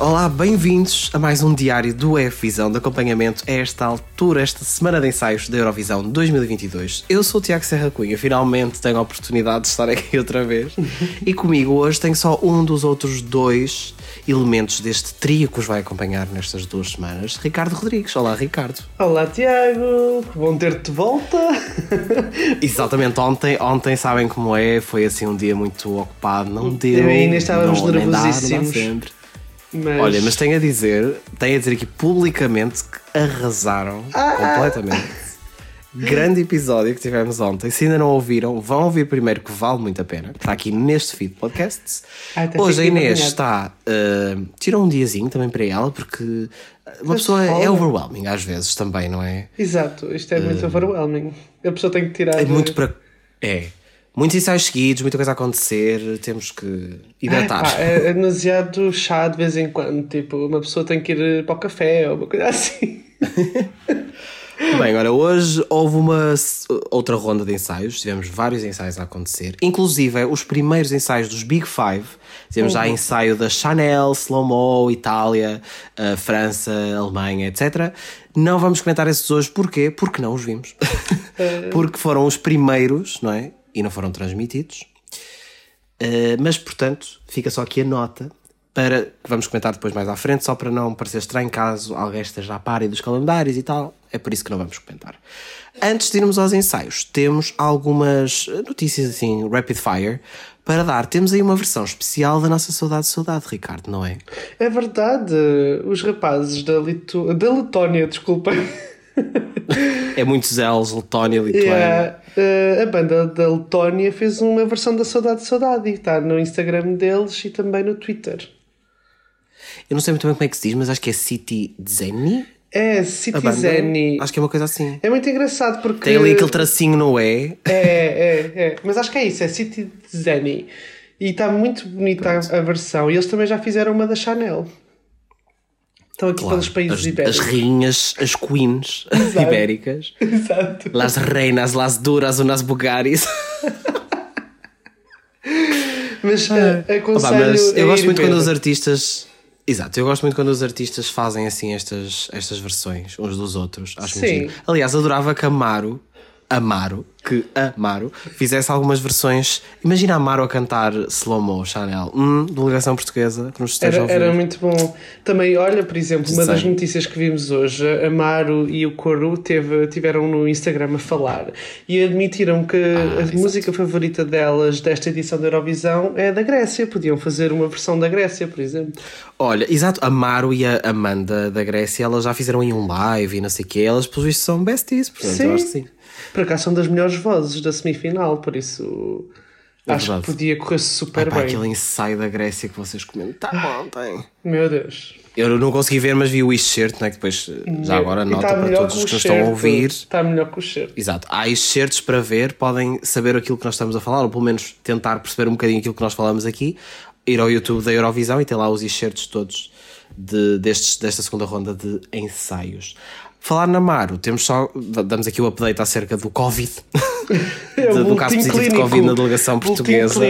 Olá, bem-vindos a mais um diário do F-Visão de acompanhamento a esta altura, esta semana de ensaios da Eurovisão 2022. Eu sou o Tiago Serra Cunha, finalmente tenho a oportunidade de estar aqui outra vez. e comigo hoje tenho só um dos outros dois elementos deste trio que os vai acompanhar nestas duas semanas, Ricardo Rodrigues. Olá, Ricardo. Olá, Tiago. Que bom ter-te de volta. Exatamente, ontem, ontem sabem como é, foi assim um dia muito ocupado, não deu. Eu ainda estávamos nervosíssimos. Dá, dá mas... Olha, mas tenho a dizer, tenho a dizer aqui publicamente que arrasaram ah, completamente. Grande episódio que tivemos ontem. Se ainda não ouviram, vão ouvir primeiro que vale muito a pena. Está aqui neste feed podcasts. Ai, tá Hoje a Inês está. Uh, tirou um diazinho também para ela, porque uma pessoa é overwhelming às vezes também, não é? Exato, isto é muito uh, overwhelming. A pessoa tem que tirar. É muito para. É muitos ensaios seguidos, muita coisa a acontecer, temos que hidratar. Ah, é, é demasiado chá de vez em quando, tipo, uma pessoa tem que ir para o café ou uma coisa assim. Bem, agora hoje houve uma outra ronda de ensaios, tivemos vários ensaios a acontecer, inclusive os primeiros ensaios dos Big Five. Tivemos uhum. já ensaio da Chanel, Slow Mo, Itália, uh, França, Alemanha, etc. Não vamos comentar esses hoje, porquê? Porque não os vimos. Eh. Porque foram os primeiros, não é? E não foram transmitidos. Uh, mas, portanto, fica só aqui a nota para que vamos comentar depois mais à frente, só para não parecer estranho caso alguém esteja a par dos calendários e tal. É por isso que não vamos comentar. Antes de irmos aos ensaios, temos algumas notícias assim, rapid fire, para dar. Temos aí uma versão especial da nossa Saudade Saudade, Ricardo, não é? É verdade. Os rapazes da, Litu... da Letónia, desculpa. É muitos L's, Letónia, Lituânia. Yeah. Uh, a banda da Letónia fez uma versão da Saudade Saudade e está no Instagram deles e também no Twitter. Eu não sei muito bem como é que se diz, mas acho que é City Zeni. É, City Zeni. Acho que é uma coisa assim. É muito engraçado porque. Tem ali aquele tracinho no E. É, é, é. Mas acho que é isso, é City Zeni. E está muito bonita a, a versão. E eles também já fizeram uma da Chanel. Estão aqui claro, pelos países as, ibéricos. As rainhas, as queens Exato. ibéricas. Exato. Las reinas, las duras, unas bugaris. mas uh, aconselho Opa, mas eu gosto muito quando os artistas. Exato, eu gosto muito quando os artistas fazem assim estas, estas versões uns dos outros. Acho Sim. Aliás, adorava que Amaro Amaro, que Amaro fizesse algumas versões. Imagina Amaro a cantar Slow Mo, Chanel. Hum, delegação portuguesa que nos esteja era, era muito bom. Também, olha, por exemplo, uma Sim. das notícias que vimos hoje, Amaro e o Coro teve, tiveram no Instagram a falar e admitiram que ah, a exato. música favorita delas desta edição da Eurovisão é da Grécia. Podiam fazer uma versão da Grécia, por exemplo. Olha, exato, Amaro e a Amanda da Grécia, elas já fizeram em um live e não sei o quê, elas, por isso, são besties, portanto, sim. eu acho que sim. Por acaso são das melhores vozes da semifinal, por isso é acho verdade. que podia correr super bem. aquele ensaio da Grécia que vocês comentaram ontem. Meu Deus. Eu não consegui ver, mas vi o excerto, né, que depois já agora nota tá para todos os que nos estão a ouvir. Está melhor que o excerto. Exato. Há excertos para ver, podem saber aquilo que nós estamos a falar, ou pelo menos tentar perceber um bocadinho aquilo que nós falamos aqui, ir ao YouTube da Eurovisão e ter lá os excertos todos de, destes, desta segunda ronda de ensaios. Falar na Maro, temos só. Damos aqui o update acerca do Covid. É do caso positivo clínico. de Covid na delegação portuguesa.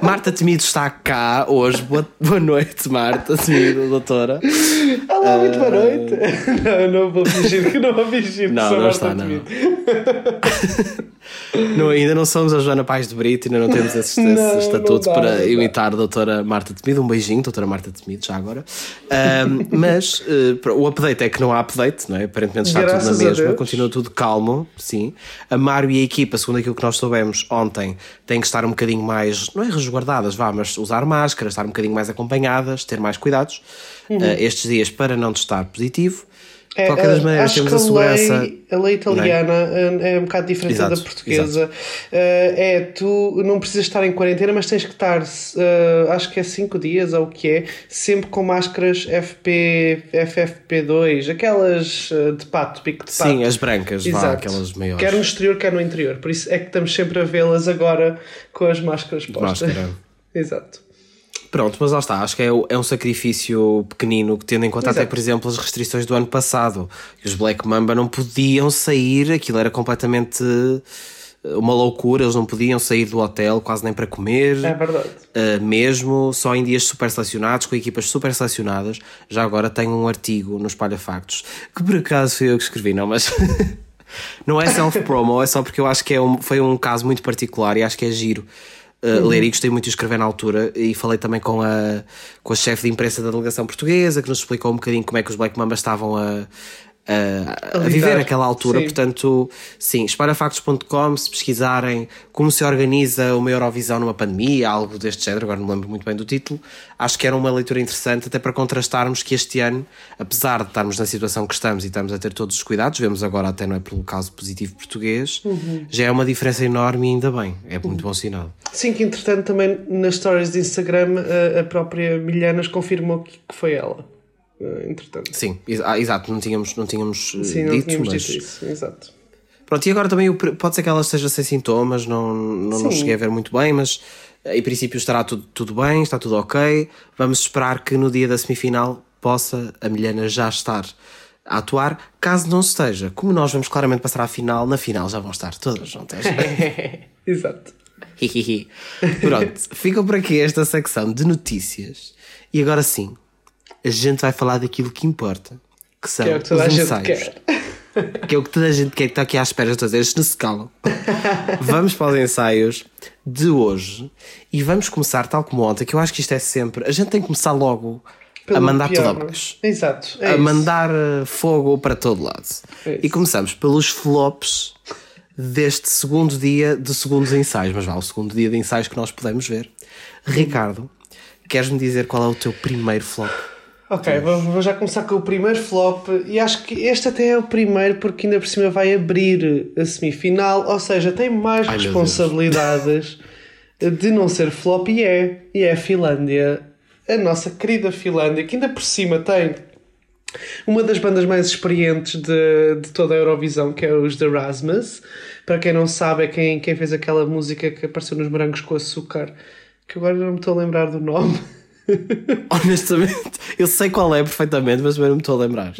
Marta Temido está cá hoje. Boa, boa noite, Marta Temido, doutora. Olá, muito boa noite. Uh... Não, não vou fingir que não vou fingir não, que não Marta está, Temido. Não. ainda não somos a Joana Paz de Brito, ainda não temos esse, não, esse estatuto dá, para imitar a doutora Marta Temido. Um beijinho, doutora Marta Temido, já agora. Um, mas uh, o update é que não há update, não é? Aparentemente está Graças tudo na mesma, continua tudo calmo, sim. A Mário e a equipa, segundo aquilo que nós soubemos ontem, têm que estar um bocadinho mais, não é resguardadas, vá, mas usar máscaras, estar um bocadinho mais acompanhadas, ter mais cuidados uhum. uh, estes dias para não testar positivo. É, de qualquer das maneiras, temos a segurança. Lei, a lei italiana é? é? um bocado diferente exato, da portuguesa. Uh, é, tu não precisas estar em quarentena, mas tens que estar, uh, acho que é 5 dias ou o que é, sempre com máscaras FP, FFP2, aquelas uh, de pato, pico de pato. Sim, as brancas, vá, aquelas maiores. Quer no exterior, quer no interior. Por isso é que estamos sempre a vê-las agora com as máscaras postas. Máscara. Exato. Pronto, mas lá está, acho que é, é um sacrifício pequenino, tendo em conta Exato. até, por exemplo, as restrições do ano passado, que os Black Mamba não podiam sair, aquilo era completamente uma loucura, eles não podiam sair do hotel quase nem para comer. É verdade. Uh, mesmo, só em dias super selecionados, com equipas super selecionadas. Já agora tenho um artigo no Espalha Factos, que por acaso fui eu que escrevi, não, mas. não é self-promo, é só porque eu acho que é um, foi um caso muito particular e acho que é giro. Uh, uhum. ler e gostei muito de escrever na altura e falei também com a, com a chefe de imprensa da delegação portuguesa que nos explicou um bocadinho como é que os Black Mambas estavam a, a, a, viver naquela altura. Sim. Portanto, sim, esparafactos.com, se pesquisarem como se organiza uma Eurovisão numa pandemia, algo deste género, agora não me lembro muito bem do título, acho que era uma leitura interessante, até para contrastarmos que este ano, apesar de estarmos na situação que estamos e estamos a ter todos os cuidados, vemos agora até não é pelo caso positivo português, uhum. já é uma diferença enorme e ainda bem, é muito uhum. bom sinal. Sim, que entretanto também nas stories de Instagram a, a própria Milhanas confirmou que, que foi ela. Eh, entretanto. Sim, ah, exato, não tínhamos, não tínhamos eh, Sim, dito, não tínhamos mas... dito isso, exato. Pronto, e agora também pode ser que ela esteja sem sintomas, não, não, não cheguei a ver muito bem, mas eh, em princípio estará tudo, tudo bem, está tudo ok. Vamos esperar que no dia da semifinal possa a Milena já estar a atuar. Caso não esteja, como nós vamos claramente passar à final, na final já vão estar todas juntas. Exato. Pronto, fica por aqui esta secção de notícias. E agora sim, a gente vai falar daquilo que importa, que são que é o que toda os a ensaios. Gente quer. que é o que toda a gente quer que está aqui à espera de todos eles, não se calam. vamos para os ensaios de hoje e vamos começar tal como ontem, que eu acho que isto é sempre. A gente tem que começar logo Pelo a mandar pior, tudo abaixo. Exato. É a isso. mandar eh, fogo para todo lado. É e começamos pelos flops deste segundo dia de segundos ensaios, mas vá, o segundo dia de ensaios que nós podemos ver. Ricardo, queres-me dizer qual é o teu primeiro flop? Ok, vou, vou, já começar com o primeiro flop e acho que este até é o primeiro porque ainda por cima vai abrir a semifinal, ou seja, tem mais Ai, responsabilidades de não ser flop e é, e é a Finlândia, a nossa querida Finlândia, que ainda por cima tem uma das bandas mais experientes de, de toda a Eurovisão, que é os The Rasmus. Para quem não sabe, é quem, quem fez aquela música que apareceu nos Morangos com Açúcar, que agora não me estou a lembrar do nome. Honestamente, eu sei qual é perfeitamente, mas não me estou a lembrar.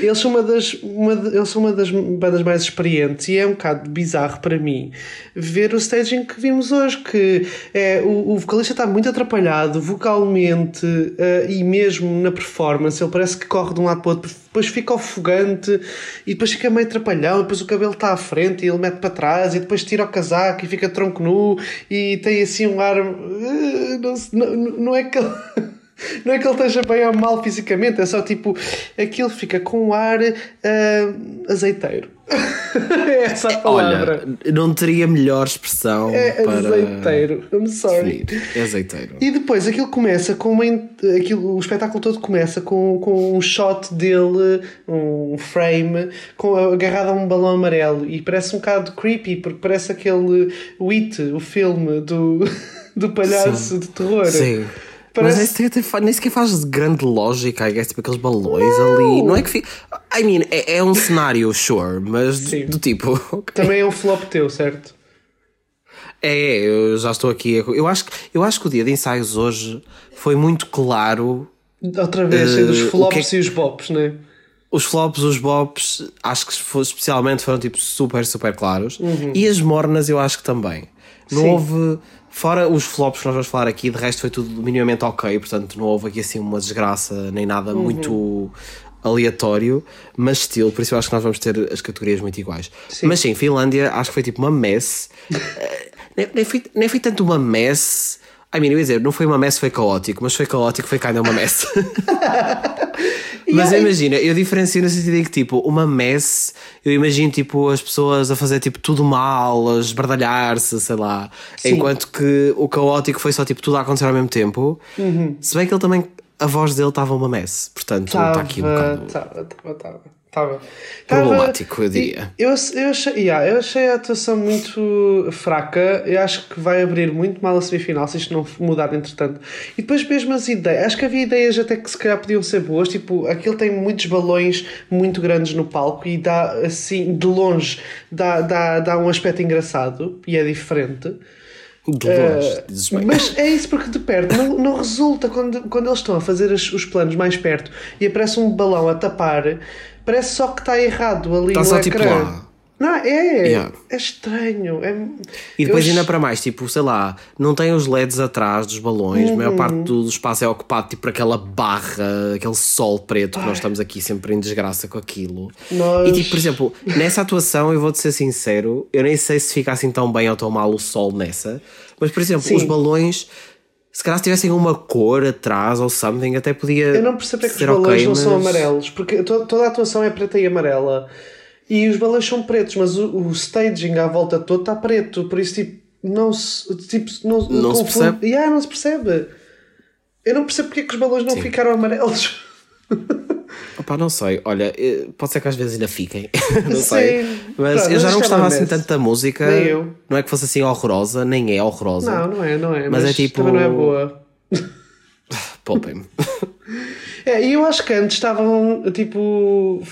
Eles são uma das, uma eles são uma das bandas mais experientes e é um bocado bizarro para mim ver o staging que vimos hoje, que é, o, o vocalista está muito atrapalhado vocalmente uh, e mesmo na performance, ele parece que corre de um lado para o outro, depois fica ofegante e depois fica meio atrapalhado, depois o cabelo está à frente e ele mete para trás e depois tira o casaco e fica tronco nu e tem assim um ar. Não, não, não é que ele não é que ele esteja bem ou mal fisicamente, é só tipo, aquilo fica com um ar uh, azeiteiro. essa palavra. Olha, não teria melhor expressão é para. Azeiteiro, I'm sorry. É azeiteiro. E depois aquilo começa com uma. Aquilo, o espetáculo todo começa com, com um shot dele, um frame, com, agarrado a um balão amarelo e parece um bocado creepy, porque parece aquele It, o filme do, do palhaço Sim. de terror. Sim. Parece... Mas nem sequer, nem sequer faz grande lógica, I guess, tipo aqueles balões não. ali. Não é que fica. I mean, é, é um cenário, sure, mas do, do, tipo. Okay. Também é um flop teu, certo? É, é, eu já estou aqui. Eu acho, eu acho que o dia de ensaios hoje foi muito claro. Outra vez, uh, dos flops é... e os bops, né? Os flops, os bops, acho que especialmente foram tipo super, super claros. Uhum. E as mornas eu acho que também. Não Sim. houve Fora os flops que nós vamos falar aqui, de resto foi tudo minimamente ok, portanto não houve aqui assim uma desgraça nem nada uhum. muito aleatório, mas estilo, por isso eu acho que nós vamos ter as categorias muito iguais. Sim. Mas sim, Finlândia acho que foi tipo uma mess. Eh, nem, nem, foi, nem foi tanto uma mess. I mean, eu ia dizer, não foi uma mess, foi caótico, mas foi caótico, foi ainda uma mess. Mas imagina, eu diferencio no sentido em que, tipo, uma mess, eu imagino, tipo, as pessoas a fazer, tipo, tudo mal, a esbardalhar-se, sei lá. Sim. Enquanto que o caótico foi só, tipo, tudo a acontecer ao mesmo tempo. Uhum. Se bem que ele também, a voz dele estava uma mess. Portanto, está aqui um bocado... Estava, estava, estava. Tava. Problemático, eu diria. Eu, eu, achei, yeah, eu achei a atuação muito fraca. Eu acho que vai abrir muito mal a semifinal se isto não mudar entretanto. E depois mesmo as ideias. Acho que havia ideias até que se calhar podiam ser boas. Tipo, aquilo tem muitos balões muito grandes no palco e dá assim, de longe, dá, dá, dá um aspecto engraçado e é diferente. Uh, mas é isso porque de perto não, não resulta quando, quando eles estão a fazer os, os planos mais perto e aparece um balão a tapar parece só que está errado ali está no só, ecrã. Tipo, lá. Não, é. Yeah. É estranho. É... E depois eu... ainda para mais, tipo, sei lá, não tem os LEDs atrás dos balões, uhum. a maior parte uhum. do espaço é ocupado tipo por aquela barra, aquele sol preto Ai. que nós estamos aqui sempre em desgraça com aquilo. Nós... E tipo, por exemplo, nessa atuação, eu vou-te ser sincero, eu nem sei se fica assim tão bem ou tão mal o sol nessa, mas por exemplo, Sim. os balões se calhar se tivessem uma cor atrás ou something, até podia. Eu não percebo é que os balões okay, não mas... são amarelos, porque toda a atuação é preta e amarela. E os balões são pretos, mas o, o staging à volta todo está preto, por isso tipo, não se, tipo, não, não, não se percebe. Yeah, não se percebe. Eu não percebo porque é que os balões não Sim. ficaram amarelos. Opa, não sei, olha, eh, pode ser que às vezes ainda fiquem, não Sim. sei. Mas Pronto, eu já não gostava assim tanto da música. Nem eu. Não é que fosse assim horrorosa, nem é horrorosa. Não, não é, não é. Mas, mas é tipo. Também não é boa. Poupem-me. É, e eu acho que antes estavam tipo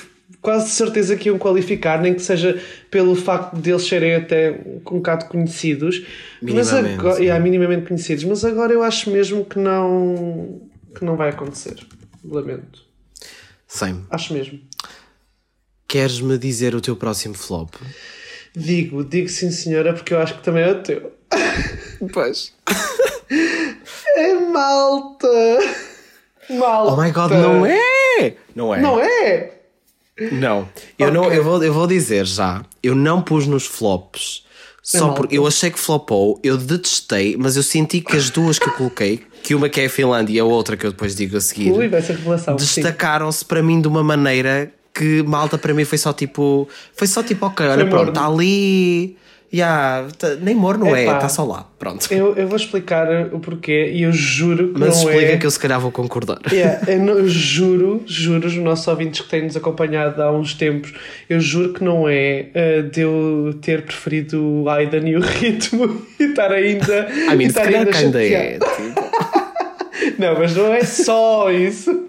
quase certeza que iam qualificar, nem que seja pelo facto de eles serem até um bocado conhecidos, mas agora, yeah, minimamente conhecidos, mas agora eu acho mesmo que não que não vai acontecer. Lamento. Sim. Acho mesmo. Queres-me dizer o teu próximo flop? Digo, digo sim senhora, porque eu acho que também é o teu. Pois. é malta! Malta! Oh my god, não é! Não é! Não é! Não, eu, okay. não eu, vou, eu vou dizer já, eu não pus nos flops só porque eu achei que flopou, eu detestei, mas eu senti que as duas que eu coloquei, que uma que é a Finlândia e a outra que eu depois digo a seguir, destacaram-se para mim de uma maneira que malta para mim foi só tipo, foi só tipo, ok, olha, pronto, está ali Yeah, nem morno não é, está só lá. Pronto. Eu, eu vou explicar o porquê e eu juro que Mas não explica é... que eu se calhar vou concordar. Yeah, eu, não, eu juro, juro, os nossos ouvintes que têm-nos acompanhado há uns tempos, eu juro que não é uh, de eu ter preferido o Aidan e o ritmo e estar ainda. I mean, se calhar ainda, ainda é. Tipo... não, mas não é só isso.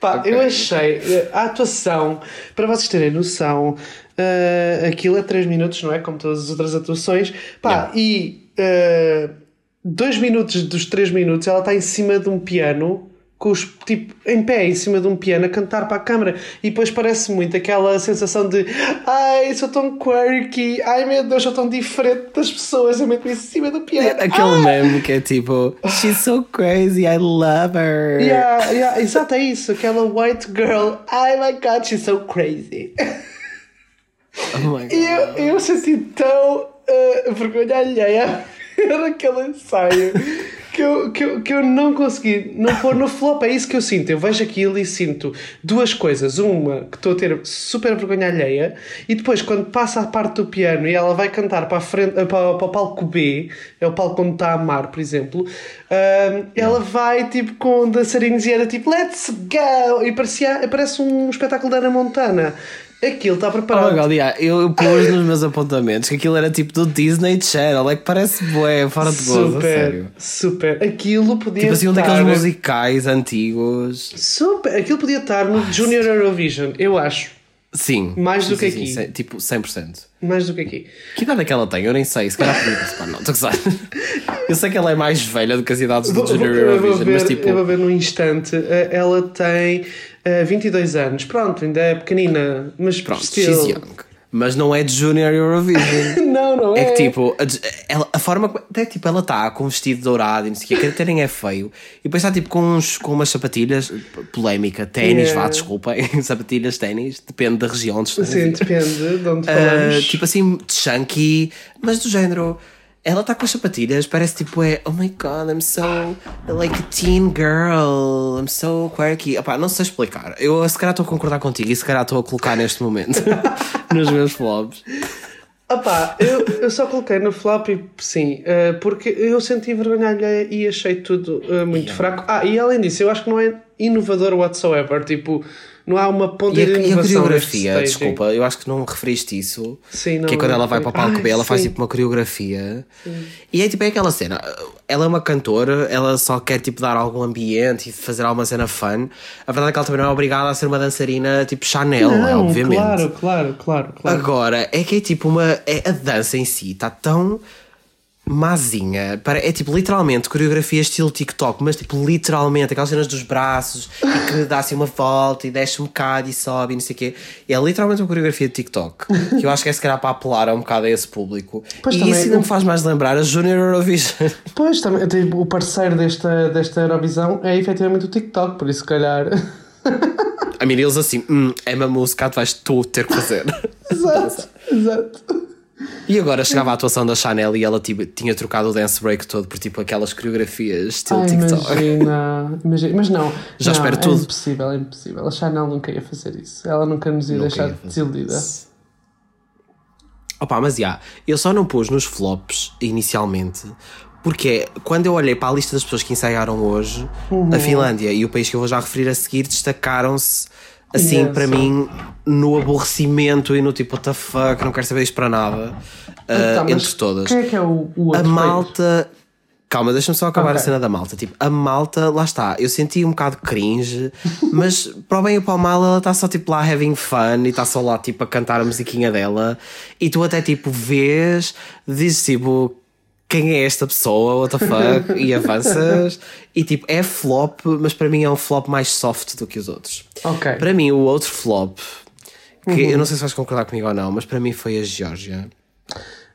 Pá, okay. eu achei eh, a atuação, para vocês terem noção, uh, aquilo é 3 minutos, não é? Como todas as outras atuações. Pá, yeah. e 2 uh, minutos dos 3 minutos ela está em cima de um piano com os, tipo, em pé, em cima de um piano, a cantar para a câmara. E depois parece muito aquela sensação de ai, sou tão quirky, ai meu Deus, sou tão diferente das pessoas, eu meto em cima do piano. Aquele ah! meme que é tipo, she's so crazy, I love her. Yeah, yeah, exato, é isso, aquela white girl, oh my god, she's so crazy. Oh eu, eu senti tão uh, vergonha alheia naquele ensaio que eu, que, eu, que eu não consegui não pôr no flop. É isso que eu sinto. Eu vejo aquilo e sinto duas coisas. Uma, que estou a ter super vergonha alheia, e depois, quando passa a parte do piano e ela vai cantar para, a frente, para, para o palco B, é o palco onde está a Mar, por exemplo, uh, ela vai tipo com dançarinos e era tipo Let's go! E parecia, parece um espetáculo da Ana Montana. Aquilo está preparado. Oh God, yeah. Eu pus nos meus apontamentos que aquilo era tipo do Disney Channel, é que parece bué, fora de gozo, super, sério. Super, aquilo podia Tipo assim, um daqueles musicais antigos. Super, aquilo podia estar no ah, Junior sim. Eurovision, eu acho. Sim. Mais sim, do que sim, aqui. Sim, tipo 100%. Mais do que aqui. Que idade é que ela tem? Eu nem sei, se calhar podia não, estou a Eu sei que ela é mais velha do que as idades do Junior Eurovision, ver, mas tipo. Eu vou ver num instante, eh, ela tem 22 eh, anos, pronto, ainda é pequenina, mas pronto, still... she's young. Mas não é de Junior Eurovision. não, não é. É que tipo, a, ela, a forma. É tipo, ela está com um vestido dourado e não sei o que, até nem é feio. E depois está tipo com, uns, com umas sapatilhas, polémica, ténis, yeah. vá, desculpem, sapatilhas, ténis, depende da região. Sim, depende de onde falamos. Uh, tipo assim, chunky, mas do género ela está com as sapatilhas, parece tipo é Oh my god, I'm so like a teen girl, I'm so quirky. Opá, não sei explicar. Eu se calhar estou a concordar contigo e se calhar estou a colocar neste momento nos meus flops. Opá, eu, eu só coloquei no flop sim, uh, porque eu senti vergonha alheia e achei tudo uh, muito yeah. fraco. Ah, e além disso, eu acho que não é inovador whatsoever. Tipo, não há uma ponta de inovação. E a coreografia, desculpa, eu acho que não referiste isso. Sim, não, que é quando ela vai para o palco B, ela faz tipo uma coreografia. Sim. E é tipo é aquela cena. Ela é uma cantora, ela só quer tipo dar algum ambiente e fazer alguma cena fun. A verdade é que ela também não é obrigada a ser uma dançarina tipo Chanel, não, é, obviamente. Claro, claro, claro, claro. Agora, é que é tipo uma. É, a dança em si está tão mazinha. É tipo literalmente coreografia estilo TikTok, mas tipo literalmente aquelas cenas dos braços e que dá assim uma volta e desce um bocado e sobe e não sei o quê. É literalmente uma coreografia de TikTok que eu acho que é se calhar para apelar um bocado a esse público. Pois e também, isso ainda me faz mais lembrar a Junior Eurovision. Pois também, tipo, o parceiro desta, desta Eurovisão é efetivamente o TikTok, por isso se calhar. A mim eles assim, hum, é uma música, tu vais tu ter que fazer. exato, exato. E agora chegava a atuação da Chanel e ela tipo, tinha trocado o dance break todo por tipo aquelas coreografias estilo Ai, TikTok. Imagina, imagina, mas não. Já não, espero é tudo. É impossível, é impossível. A Chanel nunca ia fazer isso. Ela nunca nos ia nunca deixar ia desiludida. Opa, mas já, yeah, eu só não pus nos flops inicialmente porque quando eu olhei para a lista das pessoas que ensaiaram hoje, uhum. a Finlândia e o país que eu vou já referir a seguir destacaram-se assim para mim no aborrecimento e no tipo what the fuck, não quero saber isto para nada. Então, uh, entre todas. Quem é que é o, o outro A malta. Calma, deixa-me só acabar okay. a cena da malta. Tipo, a malta, lá está, eu senti um bocado cringe, mas para o bem e para o mal, ela está só tipo lá having fun e está só lá tipo a cantar a musiquinha dela. E tu até tipo vês, dizes tipo, quem é esta pessoa, what the fuck, e avanças. e tipo, é flop, mas para mim é um flop mais soft do que os outros. Ok. Para mim, o outro flop, que uhum. eu não sei se vais concordar comigo ou não, mas para mim foi a Geórgia.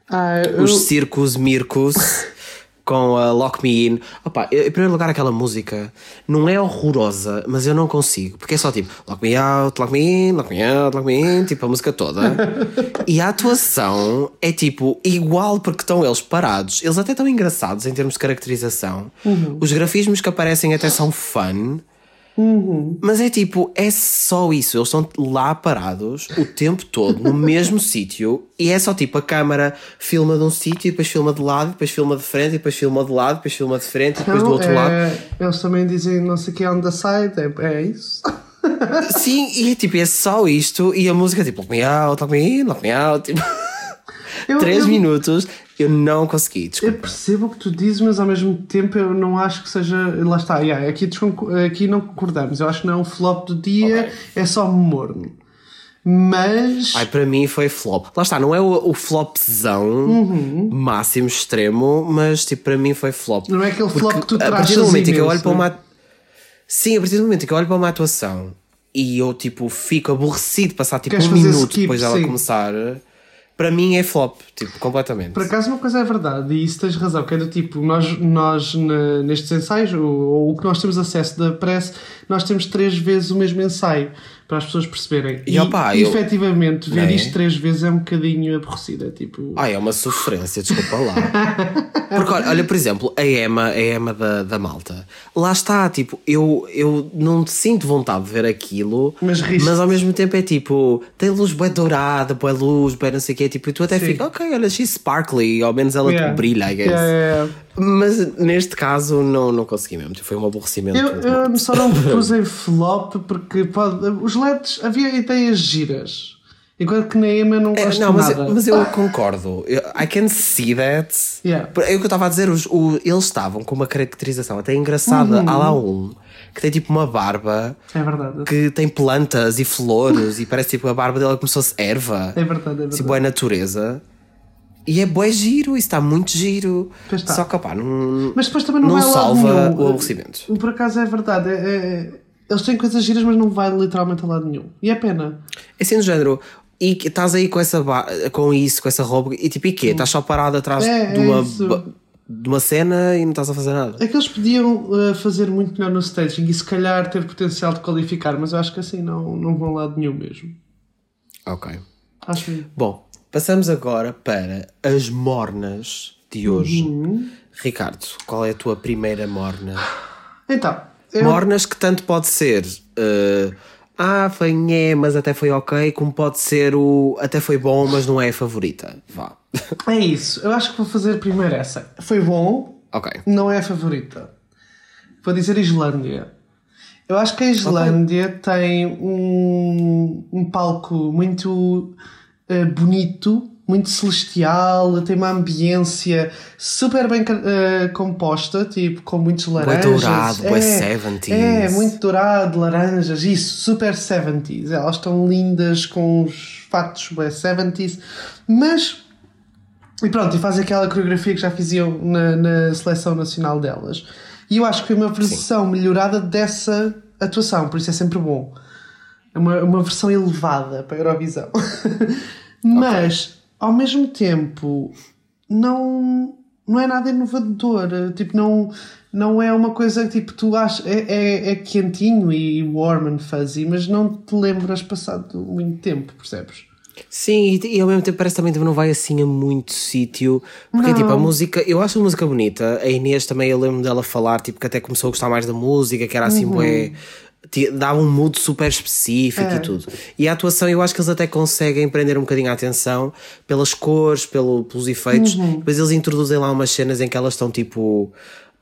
Ah, Os eu... circos, mircos com a Lock Me In. Opa, em primeiro lugar, aquela música não é horrorosa, mas eu não consigo, porque é só tipo Lock Me Out, Lock Me In, Lock Me Out, Lock Me In, tipo a música toda. e a atuação é tipo igual, porque estão eles parados, eles até estão engraçados em termos de caracterização. Uhum. Os grafismos que aparecem até são fun. Uhum. Mas é tipo, é só isso. Eles estão lá parados o tempo todo, no mesmo sítio, e é só tipo a câmera filma de um sítio, depois filma de lado, depois filma de frente, depois filma de lado, depois filma de frente, depois do outro é... lado. Eles também dizem não sei o que on the side, é, é isso. Sim, e é tipo, é só isto, e a música tipo, lock me out, lock me in, lock me out, tipo. Eu, Três eu... minutos eu não consegui, desculpa. Eu percebo o que tu dizes, mas ao mesmo tempo eu não acho que seja. Lá está, yeah, aqui, aqui não concordamos. Eu acho que não é um flop do dia, okay. é só morno. Mas. Ai, para mim foi flop. Lá está, não é o, o flopzão uhum. máximo extremo, mas tipo, para mim foi flop. Não é aquele flop que tu trazes. A partir do momento em que eu olho para uma. Sim, a partir do momento em que eu olho para uma atuação e eu tipo fico aborrecido passar tipo Queres um minuto skip, depois dela sim. começar para mim é flop, tipo, completamente. Por acaso uma coisa é verdade, e isso tens razão, que é do tipo, nós, nós nestes ensaios, ou o que nós temos acesso da press, nós temos três vezes o mesmo ensaio para as pessoas perceberem. E, e opa, eu, efetivamente, ver é? isto três vezes é um bocadinho aborrecido. É tipo. Ah, é uma sofrência, desculpa lá. Porque olha, por exemplo, a Emma, a Emma da, da Malta, lá está, tipo, eu, eu não sinto vontade de ver aquilo, mas, mas ao mesmo tempo é tipo, tem luz bem dourada, boa luz, bem não sei o quê, tipo, e tu até fica, ok, olha, she's sparkly, ao menos ela yeah. brilha, I guess. Yeah, yeah, mas neste caso não, não consegui mesmo, tipo, foi um aborrecimento. Eu, eu só não pus em flop porque pode, os LEDs havia ideias giras. Enquanto que na EMA não é, gosto é, não, mas, nada. mas eu concordo. I can see that. Yeah. É o que eu estava a dizer. Os, o, eles estavam com uma caracterização até engraçada. Uhum. Há lá um que tem tipo uma barba. É verdade. Que tem plantas e flores e parece tipo a barba dela como se fosse erva. É verdade, é verdade. Tipo, é natureza. E é bué giro, isso está muito giro. Só que, opá, não, mas depois também não, não salva o aborrecimento. Por acaso é verdade. É, é, eles têm coisas giras, mas não vai literalmente a lado nenhum. E é pena. É assim do género. E estás aí com, essa com isso, com essa roupa, e tipo, e quê? Estás só parado atrás é, de, uma, é de uma cena e não estás a fazer nada. É que eles podiam uh, fazer muito melhor no staging e se calhar ter potencial de qualificar, mas eu acho que assim não, não vão a lado nenhum mesmo. Ok. Acho que... Bom, passamos agora para as mornas de hoje. Uhum. Ricardo, qual é a tua primeira morna? Então, eu... Mornas que tanto pode ser. Uh, ah, foi nhé, mas até foi ok, como pode ser o até foi bom, mas não é a favorita. Vá. É isso. Eu acho que vou fazer primeiro essa. Foi bom, ok. não é a favorita. Vou dizer Islândia. Eu acho que a Islândia okay. tem um, um palco muito uh, bonito muito celestial, tem uma ambiência super bem uh, composta, tipo, com muitos laranjas. Muito dourado, é, 70s. É, muito dourado, laranjas, isso, super 70s. Elas estão lindas com os fatos bem 70s, mas E pronto, e faz aquela coreografia que já faziam na, na seleção nacional delas. E eu acho que foi uma versão Sim. melhorada dessa atuação, por isso é sempre bom. É uma, uma versão elevada para a Eurovisão. Mas. Ao mesmo tempo, não, não é nada inovador. Tipo, não, não é uma coisa que tipo, tu achas. É, é, é quentinho e warm and fuzzy, mas não te lembras passado muito tempo, percebes? Sim, e, e, ao mesmo tempo parece também que não vai assim a muito sítio. Porque não. tipo, a música, eu acho a música bonita. A Inês também, eu lembro dela falar, tipo, que até começou a gostar mais da música, que era assim, uhum. bué, dava um mood super específico é. e tudo. E a atuação, eu acho que eles até conseguem prender um bocadinho a atenção pelas cores, pelo, pelos efeitos. Uhum. Depois eles introduzem lá umas cenas em que elas estão tipo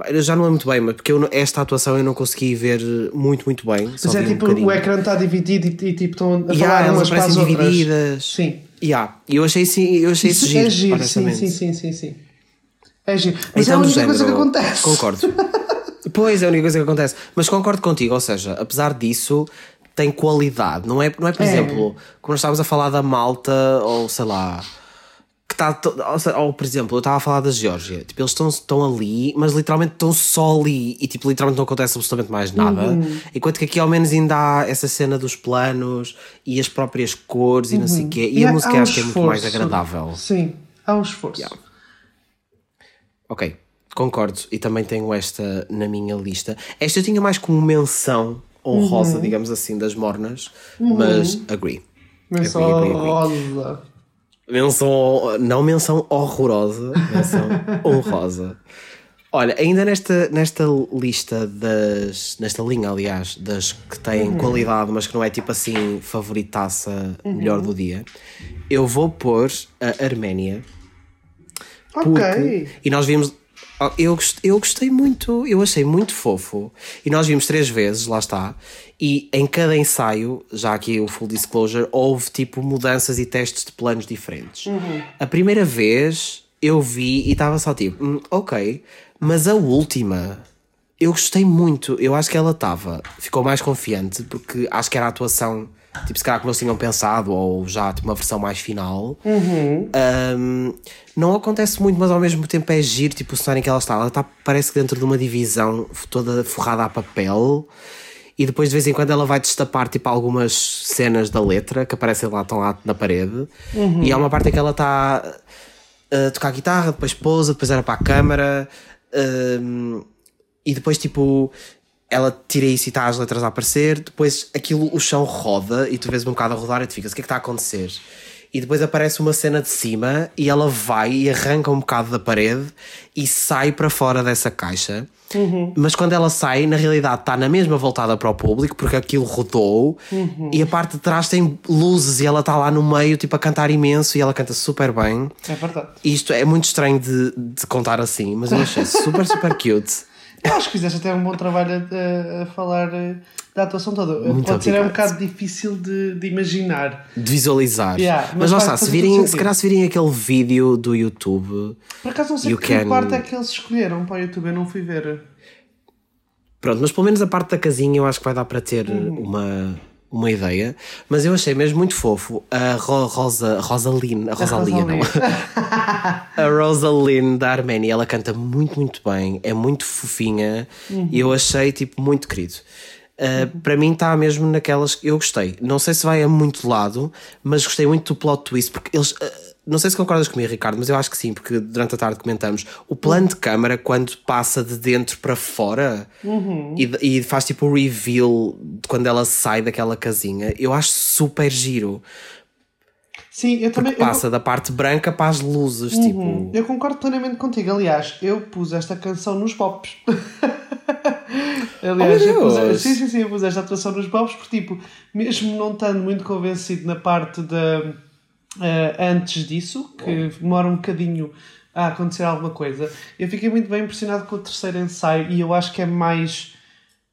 eu já não é muito bem, mas porque eu, esta atuação eu não consegui ver muito, muito bem. Mas é tipo, um o ecrã está dividido e, e tipo estão a yeah, falar umas para as divididas. Sim. Yeah. Eu achei, sim, eu achei isso, isso giro, é giro sim, sim, sim, sim, sim. É giro. Mas então, é a única coisa que acontece. Concordo. pois, é a única coisa que acontece. Mas concordo contigo, ou seja, apesar disso, tem qualidade. Não é, não é por é. exemplo, quando nós estávamos a falar da malta, ou sei lá que está. Ou, por exemplo, eu estava a falar da Geórgia. Tipo, eles estão, ali, mas literalmente estão só ali e tipo, literalmente não acontece absolutamente mais nada. Uhum. Enquanto que aqui ao menos ainda há essa cena dos planos e as próprias cores e não sei o quê. E, e a música acho que é muito mais agradável. Sim, há um esforço. Yeah. Ok, concordo. E também tenho esta na minha lista. Esta eu tinha mais como menção honrosa, uhum. digamos assim, das mornas, uhum. mas agree. Menção honrosa. Menção, não menção horrorosa, menção honrosa. Olha, ainda nesta, nesta lista das. Nesta linha, aliás, das que têm uhum. qualidade, mas que não é tipo assim favoritaça uhum. melhor do dia, eu vou pôr a Arménia. Ok. e nós vimos. Eu, eu gostei muito, eu achei muito fofo. E nós vimos três vezes, lá está. E em cada ensaio, já aqui o full disclosure, houve tipo mudanças e testes de planos diferentes. Uhum. A primeira vez eu vi e estava só tipo, hum, ok, mas a última eu gostei muito. Eu acho que ela estava, ficou mais confiante porque acho que era a atuação, tipo, se calhar como eles tinham pensado, ou já tipo, uma versão mais final. Uhum. Um, não acontece muito, mas ao mesmo tempo é giro, tipo, o cenário em que ela está. Ela está, parece que dentro de uma divisão toda forrada a papel e depois de vez em quando ela vai destapar tipo algumas cenas da letra que aparecem lá, estão lá na parede. Uhum. E há uma parte em que ela está a tocar guitarra, depois pousa, depois era para a câmara um, e depois tipo ela tira isso e está as letras a aparecer, depois aquilo, o chão roda e tu vês um bocado a rodar e tu ficas, o que é que está a acontecer? e depois aparece uma cena de cima e ela vai e arranca um bocado da parede e sai para fora dessa caixa. Uhum. Mas quando ela sai, na realidade está na mesma voltada para o público, porque aquilo rodou uhum. e a parte de trás tem luzes e ela está lá no meio, tipo, a cantar imenso e ela canta super bem. É verdade. Isto é muito estranho de, de contar assim, mas eu achei super, super cute. Eu acho que fizeste até um bom trabalho a, a falar eh, da atuação toda. Muito Pode obrigado. ser é um bocado difícil de, de imaginar. De visualizar. Yeah, mas, mas lá está, se, virem, se calhar se virem aquele vídeo do YouTube. Por acaso não sei que can... parte é que eles escolheram para o YouTube, eu não fui ver. Pronto, mas pelo menos a parte da casinha eu acho que vai dar para ter uhum. uma, uma ideia. Mas eu achei mesmo muito fofo a Ro Rosa, Rosaline, a Rosalia, não. a Rosaline da Arménia, ela canta muito, muito bem, é muito fofinha uhum. e eu achei tipo muito querido. Uh, para mim está mesmo naquelas que eu gostei. Não sei se vai a muito lado, mas gostei muito do plot twist, porque eles. Uh, não sei se concordas comigo, Ricardo, mas eu acho que sim, porque durante a tarde comentamos. O plano de câmara, quando passa de dentro para fora uhum. e, e, faz tipo o reveal de quando ela sai daquela casinha, eu acho super giro. Sim, eu também. passa eu... da parte branca para as luzes, uhum. tipo. Eu concordo plenamente contigo. Aliás, eu pus esta canção nos pops. Aliás, oh, eu pus, sim, sim, sim, eu pus esta atuação nos pops porque, tipo, mesmo não estando muito convencido na parte da uh, antes disso, que demora um bocadinho a acontecer alguma coisa. Eu fiquei muito bem impressionado com o terceiro ensaio e eu acho que é mais.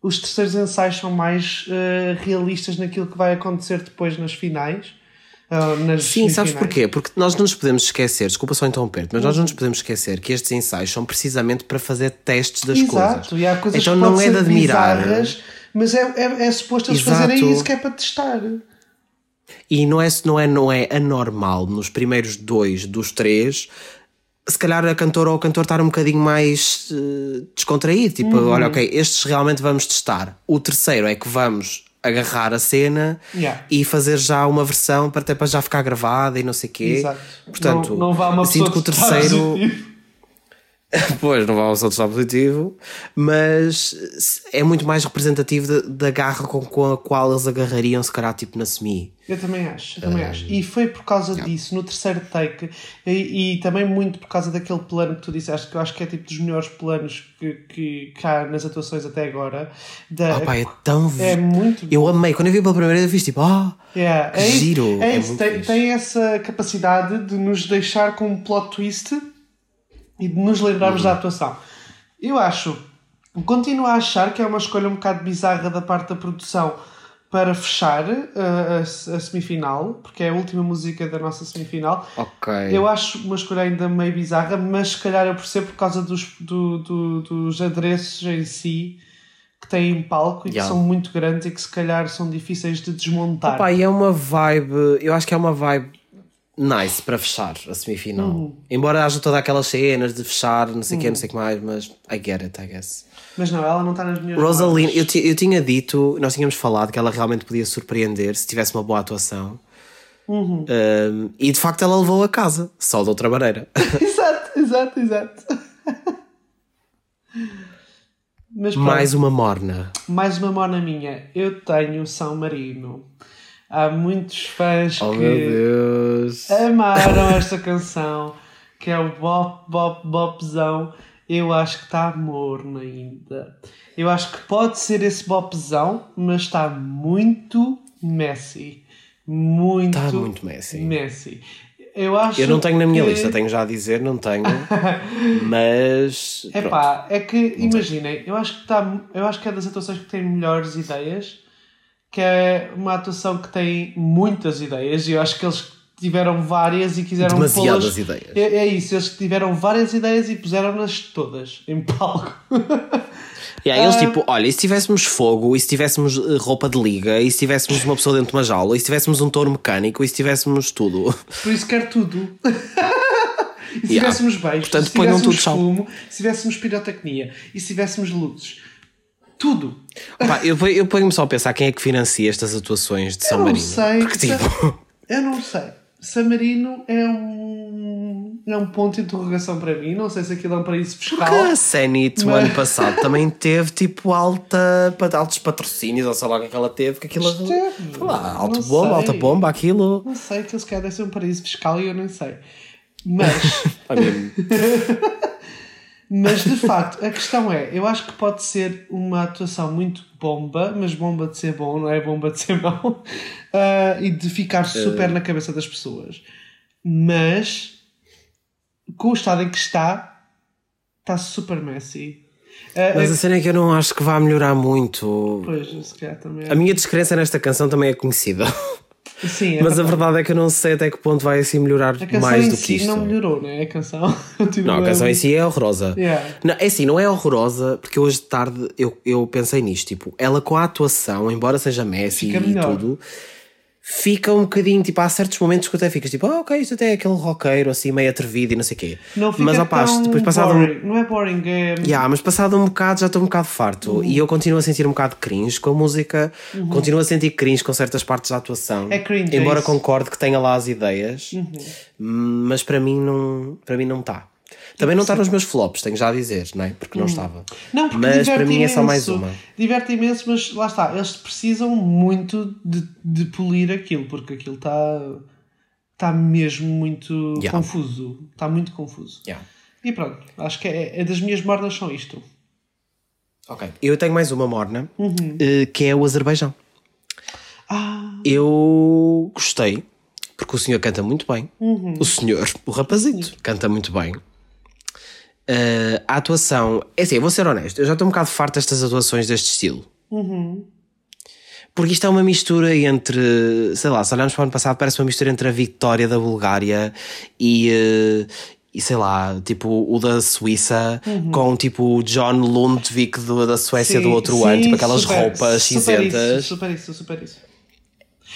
Os terceiros ensaios são mais uh, realistas naquilo que vai acontecer depois nas finais. Uh, Sim, sabes porquê? Porque nós não nos podemos esquecer, desculpa só interromper, mas nós não nos podemos esquecer que estes ensaios são precisamente para fazer testes das Exato, coisas. E há coisas então que não é de admirar. Bizarras, mas é, é, é suposto eles Exato. fazerem isso que é para testar. E não é, não, é, não é anormal nos primeiros dois dos três se calhar a cantora ou o cantor estar um bocadinho mais uh, descontraído. Tipo, uhum. olha, ok, estes realmente vamos testar. O terceiro é que vamos agarrar a cena yeah. e fazer já uma versão para até para já ficar gravada e não sei o quê. Exato. Portanto, não, não vá uma sinto que o terceiro. pois, não vamos ao estar positivo, mas é muito mais representativo da garra com, com, a qual eles agarrariam, se calhar, tipo na semi. Eu também acho, eu também uh, acho. E foi por causa yeah. disso, no terceiro take, e, e, também muito por causa daquele plano que tu disseste, que eu acho que é tipo dos melhores planos que, que, que há nas atuações até agora. Da, oh, pá, é tão. É muito. Eu amei, quando eu vi pela primeira vez, fiz tipo, ah, oh, yeah. que é giro. Isso, é, é isso, tem, tem essa capacidade de nos deixar com um plot twist e de nos lembrarmos uhum. da atuação. Eu acho, continuo a achar que é uma escolha um bocado bizarra da parte da produção para fechar uh, a, a, semifinal, porque é a última música da nossa semifinal. Ok. Eu acho uma escolha ainda meio bizarra, mas se calhar eu percebo por causa dos, do, do, dos adereços em si que têm em palco e yeah. que são muito grandes e que se calhar são difíceis de desmontar. Opa, e é uma vibe, eu acho que é uma vibe nice para fechar a semifinal. Uhum. Embora haja todas aquelas cenas de fechar, não sei o uhum. que, não sei o que mais, mas I get it, I guess. Mas não, ela não está nas minhas Rosaline, eu, eu tinha dito, nós tínhamos falado que ela realmente podia surpreender se tivesse uma boa atuação. Uhum. Um, e de facto ela levou a casa, só de outra maneira. exato, exato, exato. Mais uma morna. Mais uma morna minha. Eu tenho São Marino. Há muitos fãs oh, que amaram esta canção, que é o Bop Bop Bopzão. Eu acho que está morno ainda. Eu acho que pode ser esse Bopzão, mas está muito messy. Muito, está muito messy. messy. Eu, acho eu não tenho na minha que... lista, tenho já a dizer, não tenho. mas. É pá, é que imaginem, eu acho que está. Eu acho que é das atuações que têm melhores ideias que é uma atuação que tem muitas ideias e eu acho que eles tiveram várias e quiseram Demasiadas ideias. É, é, isso, eles tiveram várias ideias e puseram-nas todas em palco. E aí eles uh... tipo, olha, e se tivéssemos fogo, e se tivéssemos eh, roupa de liga, e se tivéssemos uma pessoa dentro de uma jaula, e se tivéssemos um touro mecânico, e se tivéssemos tudo. Por isso quer tudo. e se yeah. tivéssemos beijos, Portanto, se tivéssemos tudo fumo, se tivéssemos pirotecnia, e se tivéssemos luzes tudo. Opa, eu, eu ponho-me só a pensar quem é que financia estas atuações de São Marino. Sei, Porque, tipo... Eu não sei. San Marino é um, é um ponto de interrogação para mim. Não sei se aquilo é um paraíso fiscal. Porque a Zenit, mas... ano passado, também teve tipo alta, altos patrocínios, ou sei lá o que ela teve. Que aquilo. Esteve. Lá, alta bomba, alta bomba, aquilo. Não sei, que eles querem ser um paraíso fiscal e eu nem sei. Mas. Mas de facto, a questão é: eu acho que pode ser uma atuação muito bomba, mas bomba de ser bom, não é bomba de ser mau, uh, e de ficar super uh... na cabeça das pessoas. Mas com o estado em que está, está super messy. Uh, mas a cena é que eu não acho que vá melhorar muito. Pois, se calhar também. É. A minha descrença nesta canção também é conhecida. Sim, é Mas verdade. a verdade é que eu não sei até que ponto vai assim melhorar mais do si que isto. não melhorou, né? A canção. não, a canção em si é horrorosa. Yeah. Não, é assim, não é horrorosa, porque hoje de tarde eu, eu pensei nisto. Tipo, ela com a atuação, embora seja Messi Fica e melhor. tudo fica um bocadinho, tipo, há certos momentos que até ficas tipo, ah, ok, isto até é aquele roqueiro assim meio atrevido e não sei o quê. Não fica mas, opa, depois passado boring. Um... Não é boring, é. Yeah, mas passado um bocado já estou um bocado farto uhum. e eu continuo a sentir um bocado cringe com a música, uhum. continuo a sentir cringe com certas partes da atuação. É cringe. Embora é concorde que tenha lá as ideias, uhum. mas para mim não, para mim não está. Também não está nos meus flops, tenho já a dizer, não é? Porque não hum. estava. Não, porque mas para mim imenso, é só mais uma. Diverte imenso, mas lá está, eles precisam muito de, de polir aquilo, porque aquilo está está mesmo muito yeah. confuso. Está muito confuso. Yeah. E pronto, acho que é, é, das minhas mornas são isto. Ok. Eu tenho mais uma morna, uhum. Eh, que é o Azerbaijão. Ah. Eu gostei, porque o senhor canta muito bem. Uhum. O senhor, o rapazito, canta muito bem. Uh, a atuação. É assim, eu vou ser honesto, eu já estou um bocado farto destas atuações deste estilo. Uhum. Porque isto é uma mistura entre, sei lá, se olharmos para o ano passado, parece uma mistura entre a vitória da Bulgária e, uh, e sei lá, tipo o da Suíça uhum. com tipo o John Lundvik do, da Suécia sim, do outro sim, ano, tipo aquelas super, roupas super cinzentas. Isso, super isso, super isso.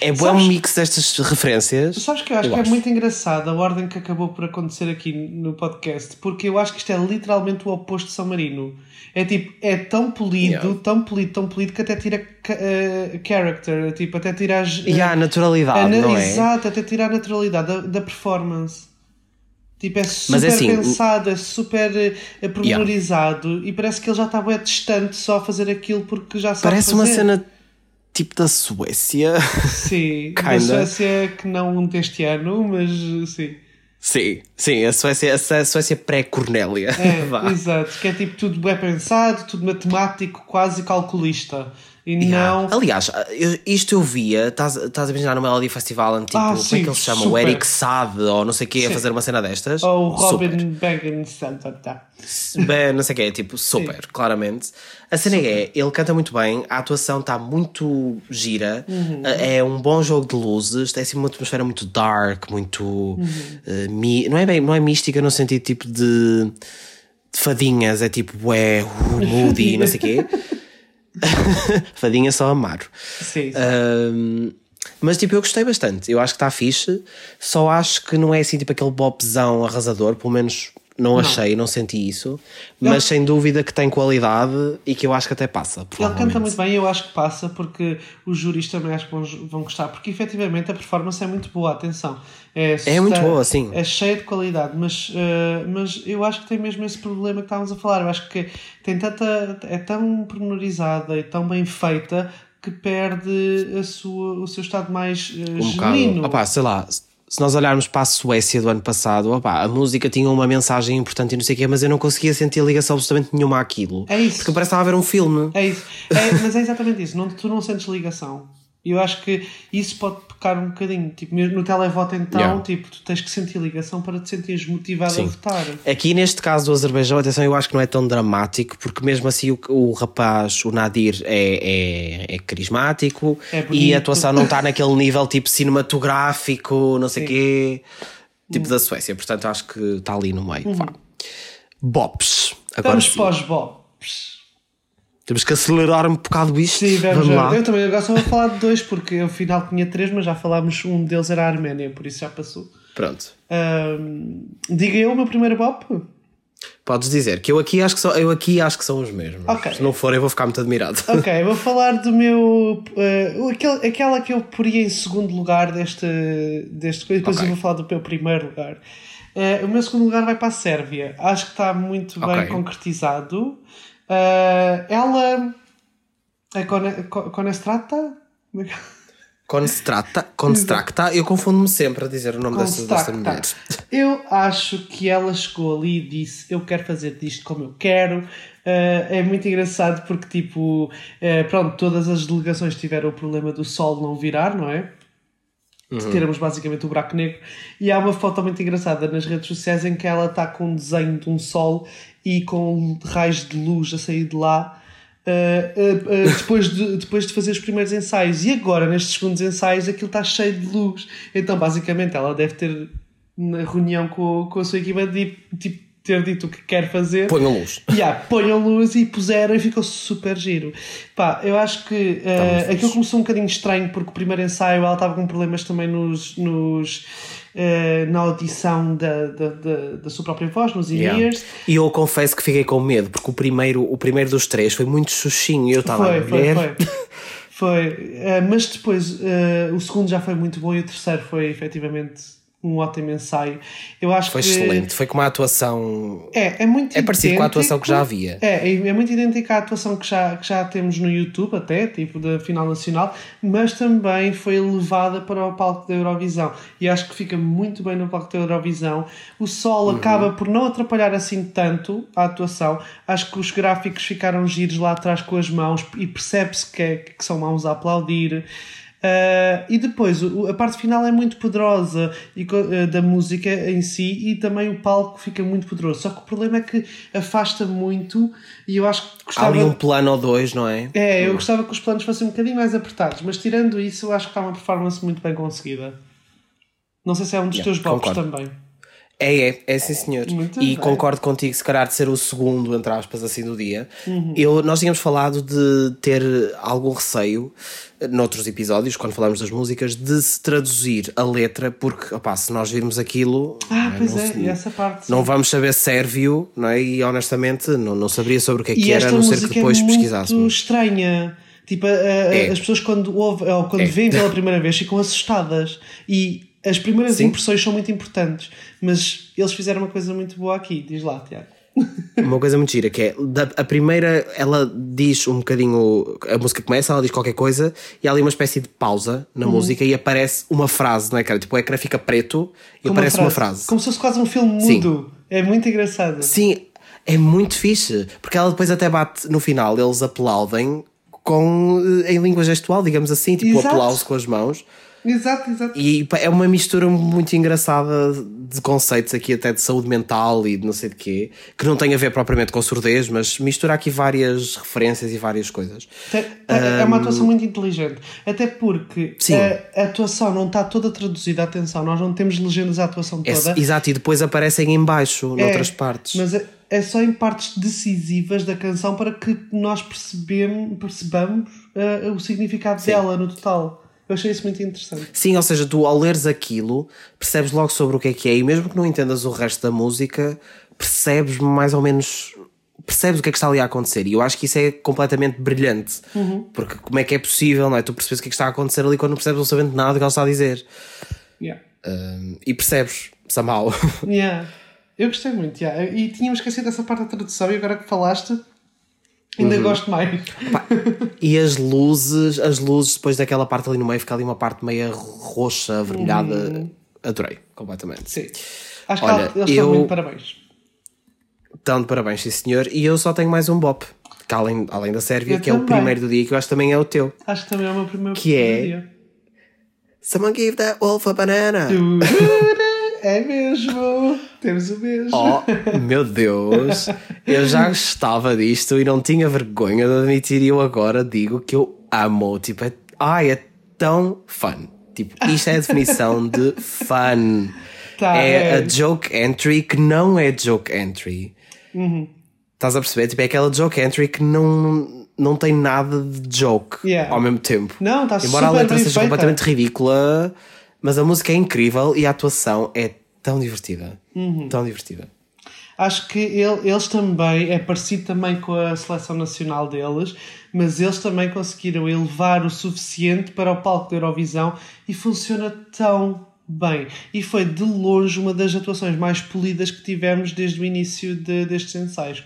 É bom sabes, um mix destas referências. Sabes que eu acho eu que é acho. é muito engraçado a ordem que acabou por acontecer aqui no podcast, porque eu acho que isto é literalmente o oposto de São Marino. É tipo, é tão polido, yeah. tão polido, tão polido que até tira uh, character, tipo, até tira as. E uh, a naturalidade, a, não é? Exato, até tira a naturalidade da, da performance. Tipo, é super é assim, pensado, é super uh, pormenorizado yeah. e parece que ele já está bem distante só a fazer aquilo porque já sabe Parece fazer. uma cena tipo da Suécia. Sim, da Suécia que não deste ano, mas sim. Sim, sim, a Suécia, a Suécia pré-Cornélia. É, exato, que é tipo tudo bem pensado, tudo matemático, quase calculista. E yeah. não. Aliás, isto eu via, estás, estás a imaginar no Melody Festival, tipo, ah, como sim, é que ele se chama? Super. O Eric Sade ou não sei o quê, a fazer uma cena destas? Ou o Robin Baggins, Bem, não sei o quê, tipo, super, sim. claramente. A cena super. é, ele canta muito bem, a atuação está muito gira, uhum. é um bom jogo de luzes, é assim uma atmosfera muito dark, muito. Uhum. Uh, mi, não, é bem, não é mística no sentido tipo de, de fadinhas, é tipo, é moody, não sei o quê. Fadinha só amaro. Sim. sim. Um, mas tipo, eu gostei bastante. Eu acho que está fixe. Só acho que não é assim tipo aquele bopzão arrasador, pelo menos não, não. achei, não senti isso, mas sem dúvida que tem qualidade e que eu acho que até passa. Ele canta muito bem, eu acho que passa, porque os juristas também acho que vão, vão gostar, porque efetivamente a performance é muito boa, atenção. É, é muito boa, sim. É cheia de qualidade, mas, uh, mas eu acho que tem mesmo esse problema que estávamos a falar. Eu acho que tem tanta, é tão pormenorizada e tão bem feita que perde a sua, o seu estado mais uh, um genuíno. Opa, sei lá se nós olharmos para a Suécia do ano passado, opa, a música tinha uma mensagem importante e não sei o quê, mas eu não conseguia sentir ligação absolutamente nenhuma àquilo. É isso. Porque parece que estava a ver um filme. É isso. É, mas é exatamente isso. Não, tu não sentes ligação. E eu acho que isso pode pecar um bocadinho. Tipo, mesmo no televoto, então, yeah. tipo, tu tens que sentir ligação para te sentires motivado Sim. a votar. Aqui, neste caso do Azerbaijão, atenção, eu acho que não é tão dramático, porque mesmo assim o, o rapaz, o Nadir, é, é, é carismático é e a atuação não está naquele nível tipo cinematográfico, não sei o quê, tipo da Suécia. Portanto, acho que está ali no meio. Uhum. Bops. Agora Vamos pós-bops. Temos que acelerar um bocado isto. Sim, vamos, vamos lá. Eu também agora só vou falar de dois, porque afinal tinha três, mas já falámos, um deles era a Arménia, por isso já passou. Pronto. Um, diga eu o meu primeiro bop? Podes dizer, que eu aqui acho que são, eu aqui acho que são os mesmos. Okay. Se não for, eu vou ficar muito admirado. Ok, vou falar do meu. Uh, aquele, aquela que eu poria em segundo lugar deste, deste coisa, depois okay. eu vou falar do meu primeiro lugar. Uh, o meu segundo lugar vai para a Sérvia. Acho que está muito okay. bem concretizado. Uh, ela é Conestrata? Constrata, Constracta, eu confundo-me sempre a dizer o nome dessa, dessa mulher. Eu acho que ela chegou ali e disse: Eu quero fazer disto como eu quero. Uh, é muito engraçado porque, tipo, uh, pronto, todas as delegações tiveram o problema do sol não virar, não é? Uhum. termos basicamente o buraco negro. E há uma foto muito engraçada nas redes sociais em que ela está com um desenho de um sol e com raios de luz a sair de lá. Uh, uh, uh, depois, de, depois de fazer os primeiros ensaios e agora nestes segundos ensaios aquilo está cheio de luz então basicamente ela deve ter na reunião com, com a sua equipa de tipo ter dito o que quer fazer. Ponham luz. Yeah, ponham luz e puseram e ficou super giro. Pá, eu acho que uh, aquilo começou um bocadinho estranho porque o primeiro ensaio ela estava com problemas também nos. nos uh, na audição da, da, da, da, sua própria voz, nos in-ears. Yeah. E eu confesso que fiquei com medo porque o primeiro, o primeiro dos três foi muito xuxinho e eu estava a ver. Foi, foi. foi. Uh, mas depois o segundo já foi muito bom e o terceiro foi efetivamente um ótimo ensaio. Eu acho foi que... excelente, foi com uma atuação. É, é muito É parecido com a atuação que já havia. É, é, é muito idêntica à atuação que já, que já temos no YouTube, até, tipo da final nacional, mas também foi levada para o palco da Eurovisão. E acho que fica muito bem no palco da Eurovisão. O sol uhum. acaba por não atrapalhar assim tanto a atuação. Acho que os gráficos ficaram giros lá atrás com as mãos e percebe-se que, é, que são mãos a aplaudir. Uh, e depois a parte final é muito poderosa e, uh, da música em si e também o palco fica muito poderoso. Só que o problema é que afasta muito e eu acho que gostava. Há ali um plano ou dois, não é? É, eu hum. gostava que os planos fossem um bocadinho mais apertados, mas tirando isso, eu acho que está uma performance muito bem conseguida. Não sei se é um dos yeah, teus blocos também. É, é, é sim senhor. Muito e bem. concordo contigo, se calhar de ser o segundo, entre aspas, assim do dia. Uhum. Eu, nós tínhamos falado de ter algum receio noutros episódios, quando falamos das músicas, de se traduzir a letra, porque opá, se nós virmos aquilo. Ah, pois é, se, essa parte. Não vamos saber sérvio, não é? E honestamente não, não saberia sobre o que é que era, a não ser que depois é pesquisássemos. muito estranha. Tipo, a, a, é. as pessoas quando ouvem ou quando é. veem pela primeira vez ficam assustadas. E as primeiras Sim. impressões são muito importantes, mas eles fizeram uma coisa muito boa aqui. Diz lá, Tiago. Uma coisa muito gira que é a primeira, ela diz um bocadinho. A música começa, ela diz qualquer coisa e há ali uma espécie de pausa na uhum. música e aparece uma frase, não é, cara? Tipo, o ecrã fica preto e Como aparece uma frase. uma frase. Como se fosse quase um filme mudo. Sim. É muito engraçado. Sim, é muito fixe. Porque ela depois até bate no final, eles aplaudem com, eh, em língua gestual, digamos assim, tipo Exato. aplauso com as mãos. Exato, exato. E é uma mistura muito engraçada de conceitos aqui, até de saúde mental e de não sei de quê, que não tem a ver propriamente com surdez, mas mistura aqui várias referências e várias coisas. É uma atuação muito inteligente, até porque a, a, atuação não está toda traduzida, atenção, nós não temos legendas à atuação é, toda. É, exato, e depois aparecem em baixo, é, noutras partes. Mas é, é, só em partes decisivas da canção para que nós percebemos, percebamos uh, o significado Sim. dela no total. Eu achei isso muito interessante. Sim, ou seja, tu ao leres aquilo percebes logo sobre o que é que é e mesmo que não entendas o resto da música, percebes mais ou menos percebes o que é que está ali a acontecer. E eu acho que isso é completamente brilhante. Uhum. Porque como é que é possível, não é? Tu percebes o que é que está a acontecer ali quando não percebes absolutamente nada do que ela está a dizer. Yeah. Um, e percebes, somehow. Yeah. Eu gostei muito, yeah. e tínhamos esquecido dessa parte da tradução e agora que falaste Ainda uhum. gosto mais. Pá, e as luzes, as luzes depois daquela parte ali no meio, fica ali uma parte meio roxa, avermelhada. Uhum. Adorei, completamente. Sim. Acho Olha, que eles eu... estão muito parabéns. Estão de parabéns, sim senhor. E eu só tenho mais um bop. Que além, além da Sérvia, eu que também. é o primeiro do dia, que eu acho que também é o teu. Acho que também é o meu primeiro que é... dia. Someone give that wolf a banana. É mesmo! Temos o mesmo. Oh, meu Deus! Eu já gostava disto e não tinha vergonha de admitir. E eu agora digo que eu amo. Tipo, é, ai, é tão fun. Tipo, isto é a definição de fun. Tá, é, é, a joke entry que não é joke entry. Uhum. Estás a perceber? Tipo, é aquela joke entry que não, não tem nada de joke yeah. ao mesmo tempo. Não, está Embora a letra seja completamente ridícula mas a música é incrível e a atuação é tão divertida. Uhum. Tão divertida. Acho que ele, eles também, é parecido também com a seleção nacional deles, mas eles também conseguiram elevar o suficiente para o palco da Eurovisão e funciona tão bem. E foi de longe uma das atuações mais polidas que tivemos desde o início de, destes ensaios.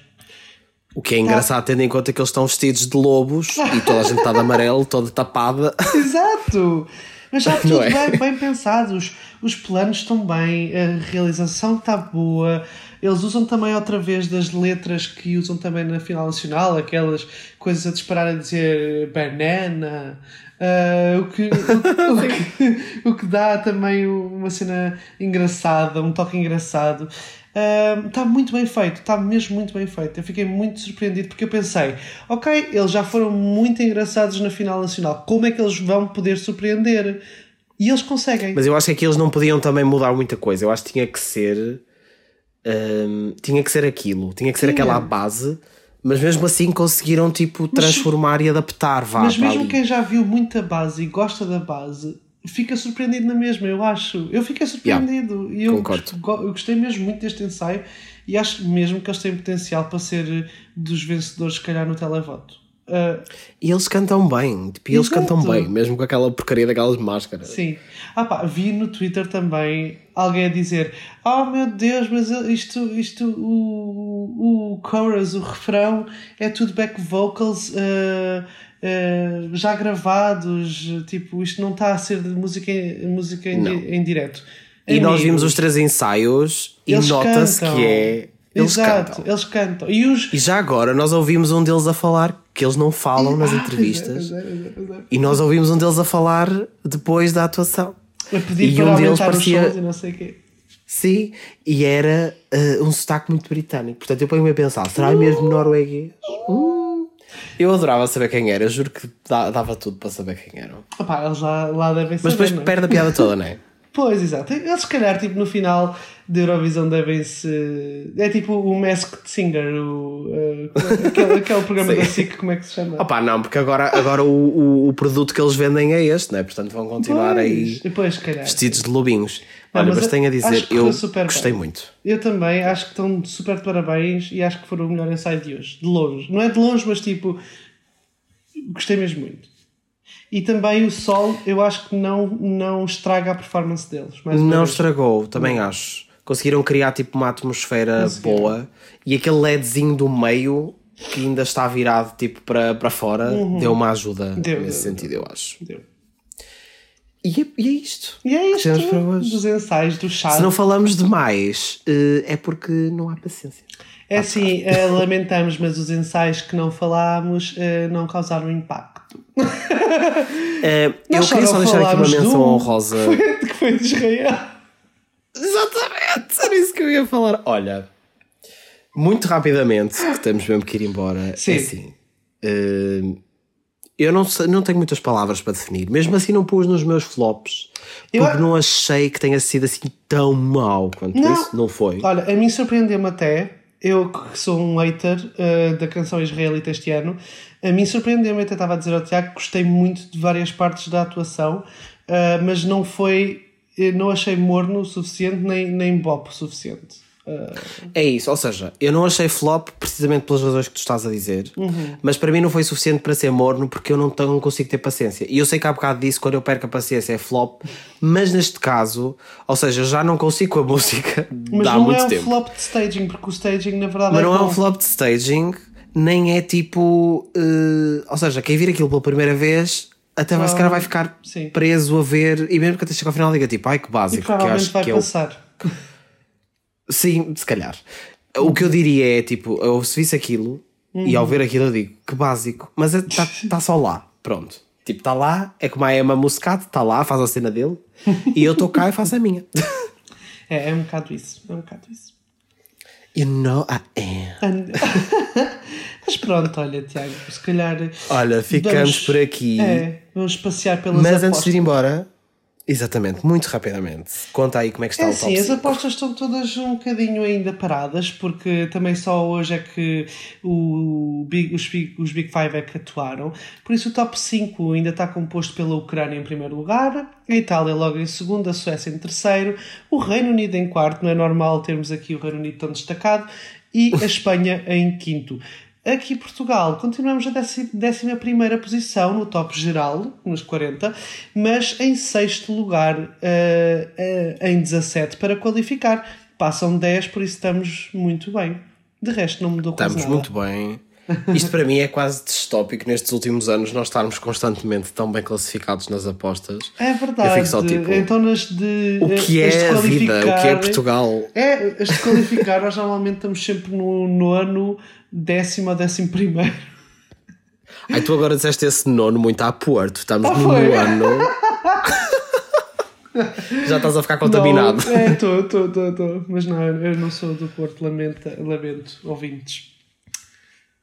O que é engraçado, tendo em conta que eles estão vestidos de lobos e toda a gente está de amarelo, toda tapada. Exato! Mas já tudo é? bem, bem pensado, os, os planos estão bem, a realização está boa. Eles usam também outra vez das letras que usam também na final nacional, aquelas coisas a disparar a dizer banana, uh, o, que, o, o, que, o que dá também uma cena engraçada, um toque engraçado está muito bem feito, está mesmo muito bem feito. Eu fiquei muito surpreendido porque eu pensei, ok, eles já foram muito engraçados na final nacional, como é que eles vão poder surpreender? E eles conseguem. Mas eu acho que aqui eles não podiam também mudar muita coisa. Eu acho que tinha que ser. Um, tinha que ser aquilo, tinha que ser tinha. aquela base. Mas mesmo assim conseguiram tipo transformar mas, e adaptar. Vá, mas mesmo quem já viu muita base e gosta da base fica surpreendido na mesma, eu acho. Eu fiquei surpreendido. Yeah, e eu, eu gostei mesmo muito deste ensaio e acho mesmo que eles têm potencial para ser dos vencedores, se calhar, no televoto. Uh, e eles cantam bem, tipo, eles cantam bem, mesmo com aquela porcaria daquelas máscaras. Sim. Ah pá, vi no Twitter também alguém a dizer: Oh meu Deus, mas isto, isto o, o chorus, o refrão, é tudo back vocals. Uh, uh, já gravados, tipo, isto não está a ser de música, música em, em direto. E Amigos, nós vimos os três ensaios e nota-se que é. Eles Exato, cantam. eles cantam. E, os... e já agora nós ouvimos um deles a falar que eles não falam nas ah, entrevistas. É, é, é, e nós ouvimos um deles a falar depois da atuação. A pedir e para um deles parecia. e não sei quê. Sim, e era uh, um sotaque muito britânico. Portanto, eu ponho-me a pensar: será uh, mesmo norueguês? Uh. Eu adorava saber quem era, juro que dava tudo para saber quem eram. Opa, eles lá, lá devem saber. Mas depois não? É? perde a piada toda, não é? Pois, exato. Eles, se calhar, tipo, no final da Eurovisão devem-se. É tipo o Masked Singer, o, uh, aquele, aquele programa da SIC, como é que se chama? Opa, não, porque agora, agora o, o, produto que eles vendem é este, né? portanto vão continuar pois, aí pois, vestidos de lobinhos. Olha, mas, mas tenho a dizer, eu gostei bem. muito. Eu também, acho que estão super de parabéns e acho que foram o melhor ensaio de hoje. De longe. Não é de longe, mas tipo, gostei mesmo muito. E também o sol, eu acho que não, não estraga a performance deles. não estragou, também não. acho. Conseguiram criar tipo uma atmosfera boa e aquele LEDzinho do meio que ainda está virado tipo para, para fora uhum. deu uma ajuda deu, nesse deu, sentido, deu. eu acho. Deu. E é, e é isto. E é isto dos ensaios do chá. Se não falamos demais, uh, é porque não há paciência. É assim, uh, lamentamos, mas os ensaios que não falámos uh, não causaram impacto. É, eu queria só deixar aqui uma menção honrosa. Que foi de Israel. Exatamente, era isso que eu ia falar. Olha, muito rapidamente, que temos mesmo que ir embora. Sim. É assim, uh, eu não, sei, não tenho muitas palavras para definir. Mesmo assim, não pus nos meus flops. Porque eu... não achei que tenha sido assim tão mau quanto não. isso. Não foi. Olha, a mim surpreendeu-me até. Eu que sou um hater uh, da canção israelita este ano, a mim surpreendeu-me, até estava a dizer ao Tiago que gostei muito de várias partes da atuação, uh, mas não foi, não achei morno o suficiente, nem, nem bop o suficiente. Uh... É isso, ou seja, eu não achei flop precisamente pelas razões que tu estás a dizer, uhum. mas para mim não foi suficiente para ser morno porque eu não, não consigo ter paciência. E eu sei que há bocado disso, quando eu perco a paciência é flop, mas neste caso, ou seja, já não consigo com a música mas há muito tempo. Mas não é um flop de staging, porque o staging na verdade mas é não bom. é um flop de staging nem é tipo. Uh, ou seja, quem vir aquilo pela primeira vez até vai, calhar vai ficar sim. preso a ver e mesmo que até chegue ao final diga tipo, ai que básico. Que acho vai que passar. É o... Sim, se calhar. O que eu diria é tipo, eu se visse aquilo uhum. e ao ver aquilo eu digo, que básico, mas está é, tá só lá, pronto. Tipo, está lá, é como a Emma Muscat, está lá, faz a cena dele e eu estou cá e faço a minha. É, é um bocado isso, é um bocado isso. You know I am. Mas pronto, olha, Tiago, se calhar. Olha, ficamos vamos, por aqui. É, vamos passear pelas Mas apostas. antes de ir embora, Exatamente, muito rapidamente. Conta aí como é que está é, o top Sim, as apostas estão todas um bocadinho ainda paradas, porque também só hoje é que o Big, os, Big, os Big Five é que atuaram. Por isso o top 5 ainda está composto pela Ucrânia em primeiro lugar, a Itália logo em segundo, a Suécia em terceiro, o Reino Unido em quarto, não é normal termos aqui o Reino Unido tão destacado, e a Espanha em quinto. Aqui Portugal, continuamos a 11 posição no top geral, nos 40, mas em sexto lugar uh, uh, em 17 para qualificar. Passam 10, por isso estamos muito bem. De resto, não mudou quase Estamos muito bem. Isto para mim é quase distópico nestes últimos anos nós estarmos constantemente tão bem classificados nas apostas. É verdade. Eu fico só tipo. Então, nas de. O que é a vida? O que é Portugal? É, as de qualificar, nós normalmente estamos sempre no nono décimo a décimo primeiro. Ai, tu agora disseste esse nono muito a Porto. Estamos ah, no ano. Já estás a ficar contaminado. Não, é, estou, estou, estou. Mas não, eu não sou do Porto, lamento, lamento ouvintes.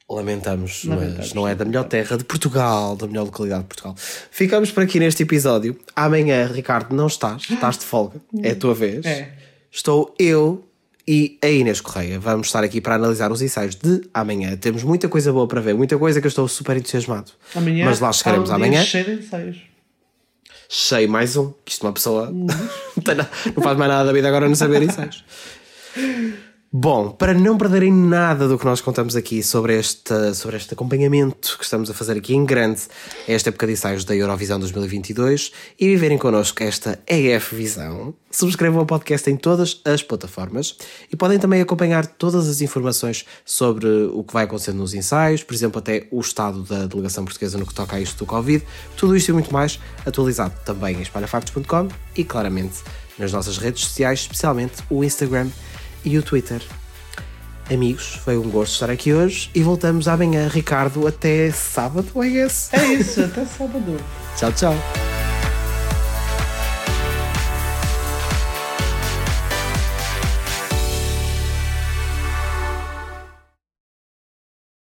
Lamentamos, Lamentamos, mas não é da melhor terra de Portugal, da melhor localidade de Portugal. Ficamos por aqui neste episódio. Amanhã, Ricardo, não estás, estás de folga, é a tua vez. É. Estou eu e a Inês Correia. Vamos estar aqui para analisar os ensaios de amanhã. Temos muita coisa boa para ver, muita coisa que eu estou super entusiasmado. Amanhã, Mas lá chegaremos um amanhã. Cheio de ensaios. Cheio, mais um. Que isto é uma pessoa não faz mais nada da vida agora não saber ensaios. Bom, para não perderem nada do que nós contamos aqui sobre este, sobre este acompanhamento que estamos a fazer aqui em grande esta época de ensaios da Eurovisão 2022 e viverem connosco esta EF Visão, subscrevam o podcast em todas as plataformas e podem também acompanhar todas as informações sobre o que vai acontecendo nos ensaios, por exemplo, até o estado da delegação portuguesa no que toca a isto do Covid, tudo isto e muito mais atualizado também em espalhafactos.com e claramente nas nossas redes sociais, especialmente o Instagram e o Twitter. Amigos, foi um gosto estar aqui hoje e voltamos amanhã, Ricardo, até sábado, I guess. É isso, até sábado. tchau, tchau.